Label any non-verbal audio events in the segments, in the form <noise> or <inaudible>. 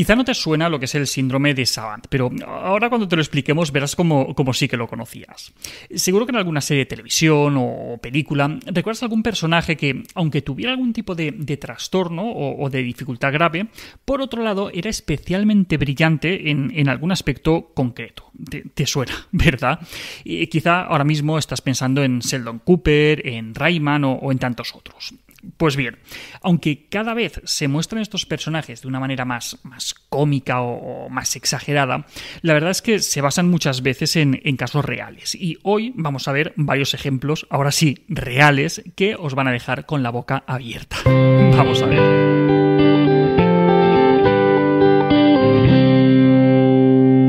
Quizá no te suena lo que es el síndrome de Savant, pero ahora cuando te lo expliquemos verás como, sí que lo conocías. Seguro que en alguna serie de televisión o película recuerdas algún personaje que, aunque tuviera algún tipo de, trastorno o, de dificultad grave, por otro lado era especialmente brillante en, algún aspecto concreto. Te, suena, <laughs> ¿verdad? Y quizá ahora mismo estás pensando en Sheldon Cooper, en Rayman o en tantos otros. Pues bien, aunque cada vez se muestran estos personajes de una manera más, más cómica o, más exagerada, la verdad es que se basan muchas veces en, en casos reales. Y hoy vamos a ver varios ejemplos, ahora sí, reales, que os van a dejar con la boca abierta. <laughs> Vamos a ver.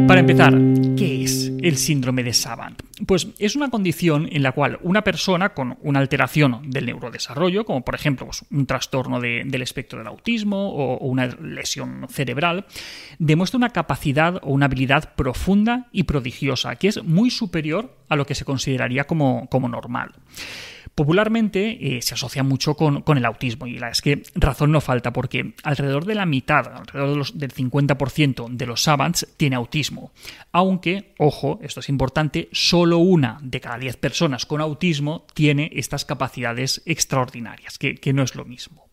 Para empezar, ¿qué el síndrome de Savant? Pues es una condición en la cual una persona con una alteración del neurodesarrollo, como por ejemplo pues, un trastorno del espectro del autismo o, una lesión cerebral, demuestra una capacidad o una habilidad profunda y prodigiosa, que es muy superior a lo que se consideraría como, como normal. Popularmente eh, se asocia mucho con, el autismo y la es que razón no falta porque alrededor de la mitad, alrededor del 50% de los savants tiene autismo. Aunque, ojo, esto es importante, solo una de cada 10 personas con autismo tiene estas capacidades extraordinarias, que no es lo mismo.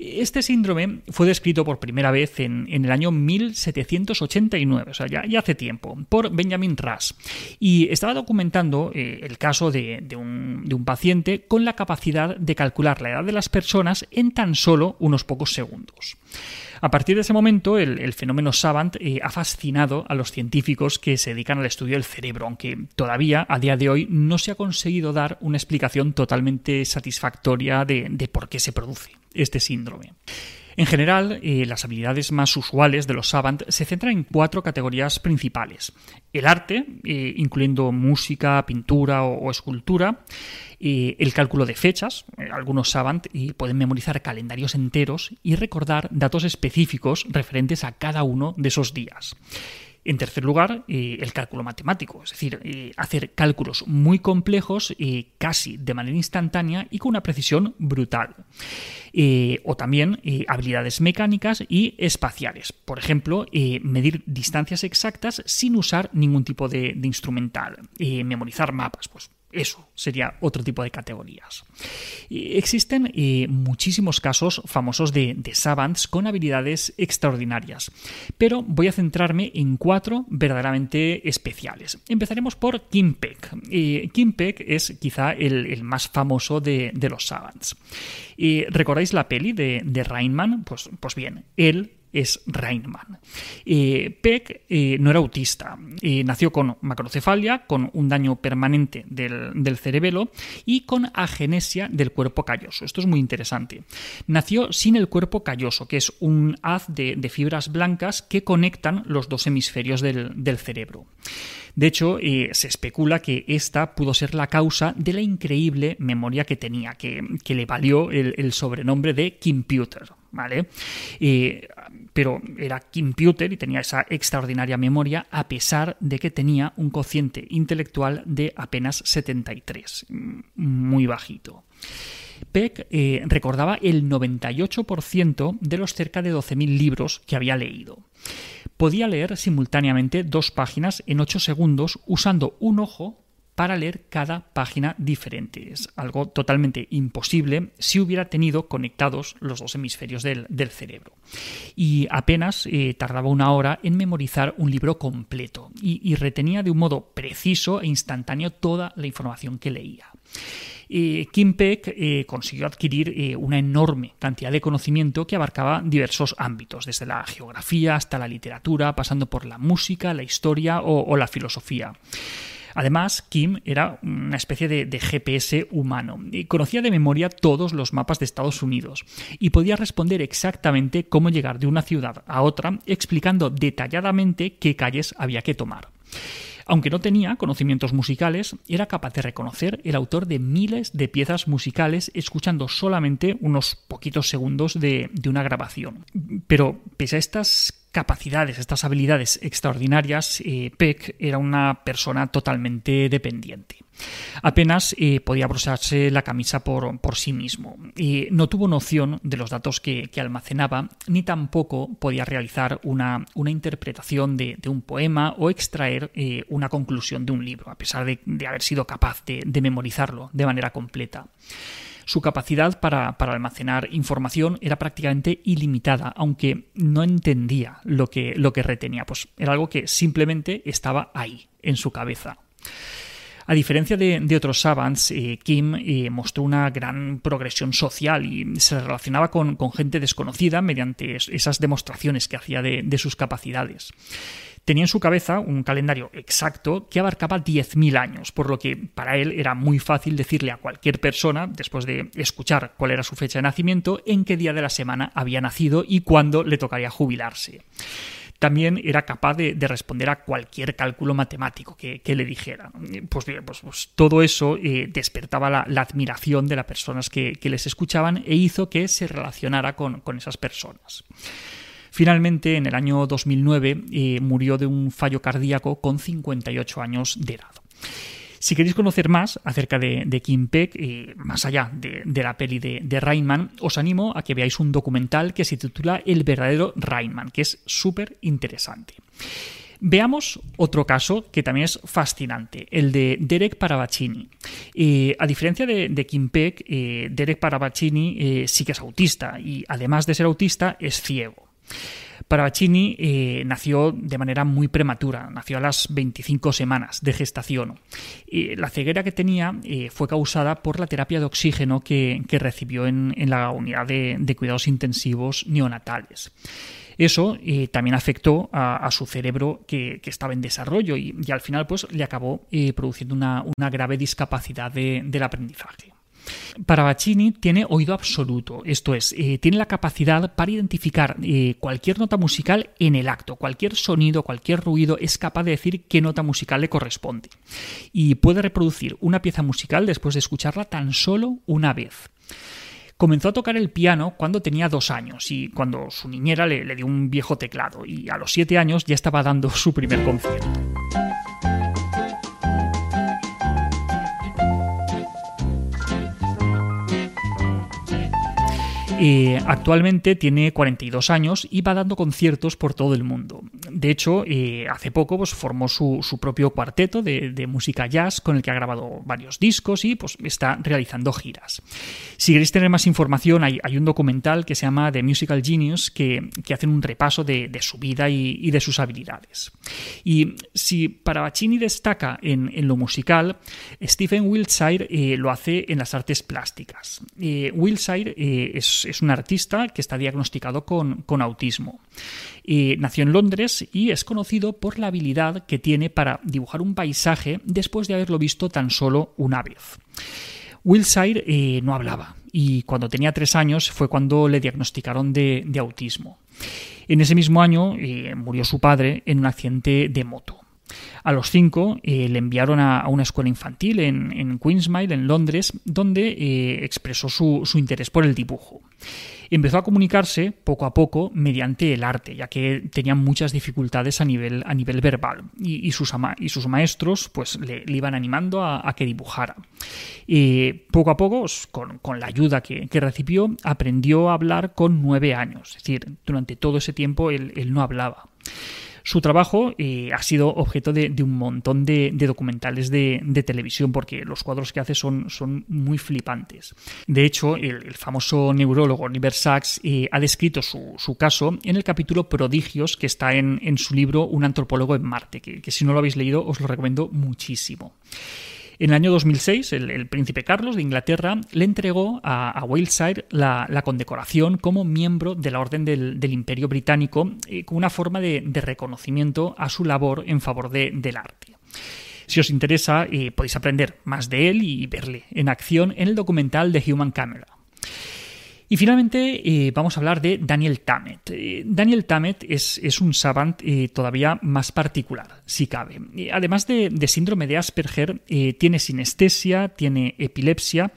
Este síndrome fue descrito por primera vez en, el año 1789, o sea, ya, hace tiempo, por Benjamin Rush. Y estaba documentando eh, el caso de, un, paciente con la capacidad de calcular la edad de las personas en tan solo unos pocos segundos. A partir de ese momento, el, fenómeno Savant eh, ha fascinado a los científicos que se dedican al estudio del cerebro, aunque todavía, a día de hoy, no se ha conseguido dar una explicación totalmente satisfactoria de por qué se produce este síndrome. En general, eh, las habilidades más usuales de los Savant se centran en cuatro categorías principales. El arte, eh, incluyendo música, pintura o, escultura, eh, el cálculo de fechas, algunos Savant pueden memorizar calendarios enteros y recordar datos específicos referentes a cada uno de esos días. En tercer lugar, eh, el cálculo matemático, es decir, eh, hacer cálculos muy complejos eh, casi de manera instantánea y con una precisión brutal. o también habilidades mecánicas y espaciales. Por ejemplo, medir distancias exactas sin usar ningún tipo de, de instrumental. memorizar mapas, pues eso sería otro tipo de categorías. Existen eh, muchísimos casos famosos de, savants con habilidades extraordinarias, pero voy a centrarme en cuatro verdaderamente especiales. Empezaremos por Kim Peck. Eh, Kim Peck es quizá el, más famoso de, los savants. Eh, ¿Recordáis la peli de, de Rainman? Pues, pues bien, él es Reinman. Eh, Peck eh, no era autista, eh, nació con macrocefalia, con un daño permanente del, cerebelo y con agenesia del cuerpo calloso. Esto es muy interesante. Nació sin el cuerpo calloso, que es un haz de, fibras blancas que conectan los dos hemisferios del, cerebro. De hecho, se especula que esta pudo ser la causa de la increíble memoria que tenía, que, le valió el, el sobrenombre de Computer. ¿vale? Pero era computer y tenía esa extraordinaria memoria a pesar de que tenía un cociente intelectual de apenas 73, muy bajito. Peck eh, recordaba el 98% de los cerca de 12.000 libros que había leído. Podía leer simultáneamente dos páginas en 8 segundos usando un ojo para leer cada página diferente. Es algo totalmente imposible si hubiera tenido conectados los dos hemisferios del, cerebro. Y apenas eh, tardaba una hora en memorizar un libro completo y, retenía de un modo preciso e instantáneo toda la información que leía. Eh, Kim Peck eh, consiguió adquirir una enorme cantidad de conocimiento que abarcaba diversos ámbitos, desde la geografía hasta la literatura, pasando por la música, la historia o la filosofía. Además, Kim era una especie de, GPS humano y conocía de memoria todos los mapas de Estados Unidos y podía responder exactamente cómo llegar de una ciudad a otra explicando detalladamente qué calles había que tomar. Aunque no tenía conocimientos musicales, era capaz de reconocer el autor de miles de piezas musicales escuchando solamente unos poquitos segundos de, de una grabación. Pero pese a estas capacidades, estas habilidades extraordinarias, eh, Peck era una persona totalmente dependiente. Apenas eh, podía brosarse la camisa por, sí mismo. y no tuvo noción de los datos que, almacenaba, ni tampoco podía realizar una, interpretación de, un poema o extraer eh, una conclusión de un libro, a pesar de, haber sido capaz de memorizarlo de manera completa su capacidad para, almacenar información era prácticamente ilimitada, aunque no entendía lo que, lo que retenía, pues era algo que simplemente estaba ahí, en su cabeza. A diferencia de, otros savants, eh, Kim eh, mostró una gran progresión social y se relacionaba con, gente desconocida mediante esas demostraciones que hacía de sus capacidades. Tenía en su cabeza un calendario exacto que abarcaba 10.000 años, por lo que para él era muy fácil decirle a cualquier persona, después de escuchar cuál era su fecha de nacimiento, en qué día de la semana había nacido y cuándo le tocaría jubilarse también era capaz de, responder a cualquier cálculo matemático que, le dijera. Pues bien, pues, pues todo eso eh, despertaba la, admiración de las personas que, les escuchaban e hizo que se relacionara con esas personas. Finalmente, en el año 2009, eh, murió de un fallo cardíaco con 58 años de edad. Si queréis conocer más acerca de, Kim Peck, eh, más allá de, la peli de, de, os animo a que veáis un documental que se titula El verdadero Rainman, que es súper interesante. Veamos otro caso que también es fascinante, el de Derek Paravaccini. Eh, a diferencia de, Kim Peck, Derek Paravaccini sí que es autista y además de ser autista es ciego. Paravaccini eh, nació de manera muy prematura, nació a las 25 semanas de gestación. la ceguera que tenía eh, fue causada por la terapia de oxígeno que, recibió en, la unidad de, cuidados intensivos neonatales. Eso eh, también afectó a, su cerebro que, estaba en desarrollo y, al final pues, le acabó produciendo una, grave discapacidad del aprendizaje. Paravaccini tiene oído absoluto, esto es, eh, tiene la capacidad para identificar eh, cualquier nota musical en el acto, cualquier sonido, cualquier ruido, es capaz de decir qué nota musical le corresponde. Y puede reproducir una pieza musical después de escucharla tan solo una vez. Comenzó a tocar el piano cuando tenía dos años y cuando su niñera le, le dio un viejo teclado y a los siete años ya estaba dando su primer concierto. Eh, actualmente tiene 42 años y va dando conciertos por todo el mundo. De hecho, eh, hace poco pues, formó su, propio cuarteto de, música jazz con el que ha grabado varios discos y pues, está realizando giras. Si queréis tener más información, hay, un documental que se llama The Musical Genius que, que hacen un repaso de, su vida y, de sus habilidades. Y si Paravaccini destaca en, lo musical, Stephen Wiltshire eh, lo hace en las artes plásticas. Wiltshire es es un artista que está diagnosticado con, autismo. nació en Londres y es conocido por la habilidad que tiene para dibujar un paisaje después de haberlo visto tan solo una vez. Wilshire eh, no hablaba y cuando tenía tres años fue cuando le diagnosticaron de, autismo. En ese mismo año eh, murió su padre en un accidente de moto. A los cinco eh, le enviaron a, una escuela infantil en, en Queensmile, en Londres, donde eh, expresó su, interés por el dibujo. Empezó a comunicarse poco a poco mediante el arte, ya que tenía muchas dificultades a nivel, verbal y, sus, y maestros pues, le, iban animando a, que dibujara. poco a poco, con, la ayuda que, recibió, aprendió a hablar con nueve años, es decir, durante todo ese tiempo él no hablaba. Su trabajo eh, ha sido objeto de, un montón de, documentales de, televisión porque los cuadros que hace son, muy flipantes. De hecho, el, famoso neurólogo Oliver Sacks eh, ha descrito su, caso en el capítulo Prodigios que está en, su libro Un antropólogo en Marte, que si no lo habéis leído os lo recomiendo muchísimo. En el año 2006, el, príncipe Carlos de Inglaterra le entregó a, a la, condecoración como miembro de la Orden del, Imperio Británico, eh, como una forma de, reconocimiento a su labor en favor del arte. Si os interesa, eh, podéis aprender más de él y verle en acción en el documental de Human Camera. Y finalmente eh, vamos a hablar de Daniel Tammet. Daniel Tammet es, es un savant todavía más particular. si cabe. Además de, síndrome de Asperger, eh, tiene sinestesia, tiene epilepsia,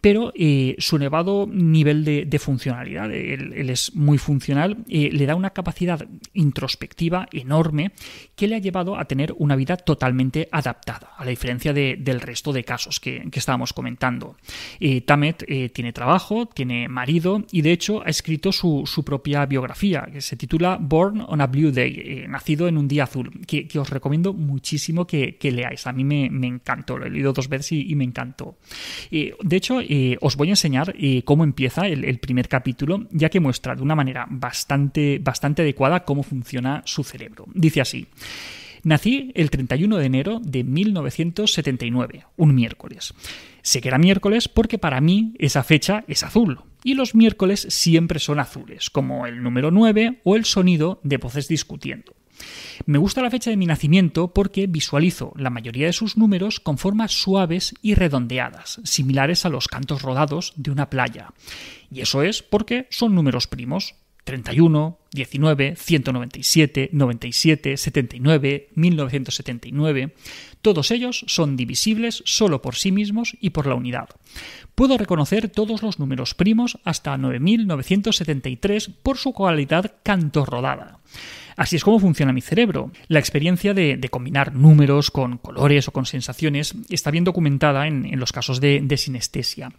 pero eh, su elevado nivel de, funcionalidad, él, es muy funcional, eh, le da una capacidad introspectiva enorme que le ha llevado a tener una vida totalmente adaptada, a la diferencia del resto de casos que, estábamos comentando. Eh, Tamet tiene trabajo, tiene marido y de hecho ha escrito su, propia biografía, que se titula Born on a Blue Day, nacido en un día azul, que, os recomiendo muchísimo que, leáis. A mí me, encantó, lo he leído dos veces y, me encantó. de hecho, eh, os voy a enseñar eh, cómo empieza el, primer capítulo, ya que muestra de una manera bastante, bastante adecuada cómo funciona su cerebro. Dice así. Nací el 31 de enero de 1979, un miércoles. Sé que era miércoles porque para mí esa fecha es azul, y los miércoles siempre son azules, como el número 9 o el sonido de voces discutiendo. Me gusta la fecha de mi nacimiento porque visualizo la mayoría de sus números con formas suaves y redondeadas, similares a los cantos rodados de una playa. Y eso es porque son números primos. 31, 19, 197, 97, 79, 1979. Todos ellos son divisibles solo por sí mismos y por la unidad. Puedo reconocer todos los números primos hasta 9973 por su cualidad canto rodada. Así es como funciona mi cerebro. La experiencia de, combinar números con colores o con sensaciones está bien documentada en, los casos de, sinestesia.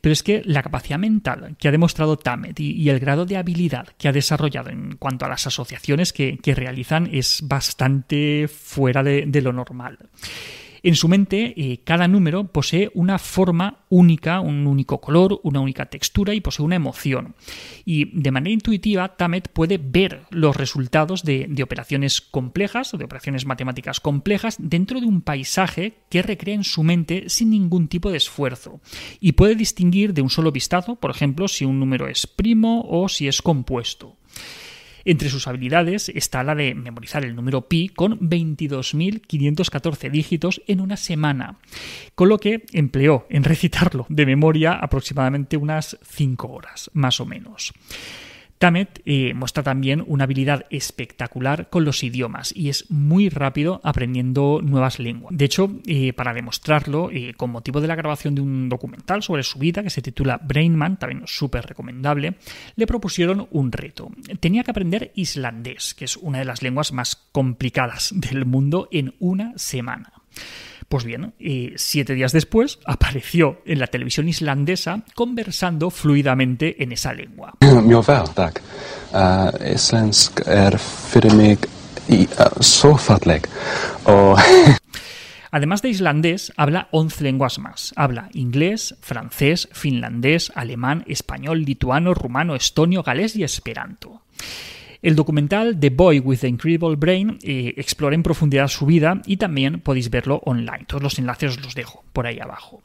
Pero es que la capacidad mental que ha demostrado Tamet y, el grado de habilidad que ha desarrollado en cuanto a las asociaciones que, realizan es bastante fuera de lo normal. En su mente, eh, cada número posee una forma única, un único color, una única textura y posee una emoción. Y de manera intuitiva, Tamet puede ver los resultados de, operaciones complejas o de operaciones matemáticas complejas dentro de un paisaje que recrea en su mente sin ningún tipo de esfuerzo. Y puede distinguir de un solo vistazo, por ejemplo, si un número es primo o si es compuesto. Entre sus habilidades está la de memorizar el número pi con 22.514 dígitos en una semana, con lo que empleó en recitarlo de memoria aproximadamente unas 5 horas, más o menos. Tamet eh, muestra también una habilidad espectacular con los idiomas y es muy rápido aprendiendo nuevas lenguas. De hecho, eh, para demostrarlo, eh, con motivo de la grabación de un documental sobre su vida que se titula Brainman, también súper recomendable, le propusieron un reto. Tenía que aprender islandés, que es una de las lenguas más complicadas <laughs> del mundo, en una semana. Pues bien, siete días después apareció en la televisión islandesa conversando fluidamente en esa lengua. <clears throat> <laughs> Además de islandés, habla 11 lenguas más. Habla inglés, francés, finlandés, alemán, español, lituano, rumano, estonio, galés y esperanto. El documental The Boy with the Incredible Brain eh, explora en profundidad su vida y también podéis verlo online. Todos los enlaces os los dejo por ahí abajo.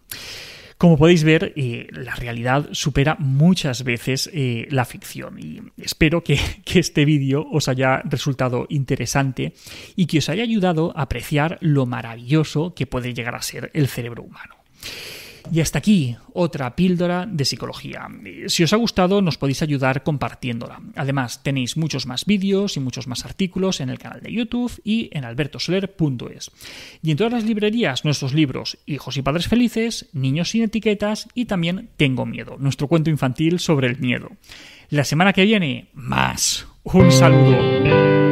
Como podéis ver, eh, la realidad supera muchas veces eh, la ficción y espero que, <laughs> que este vídeo os haya resultado interesante y que os haya ayudado a apreciar lo maravilloso que puede llegar a ser el cerebro humano. Y hasta aquí otra píldora de psicología. Si os ha gustado nos podéis ayudar compartiéndola. Además tenéis muchos más vídeos y muchos más artículos en el canal de YouTube y en albertosoler.es. Y en todas las librerías nuestros libros Hijos y Padres Felices, Niños sin Etiquetas y también Tengo Miedo, nuestro cuento infantil sobre el miedo. La semana que viene, más. Un saludo.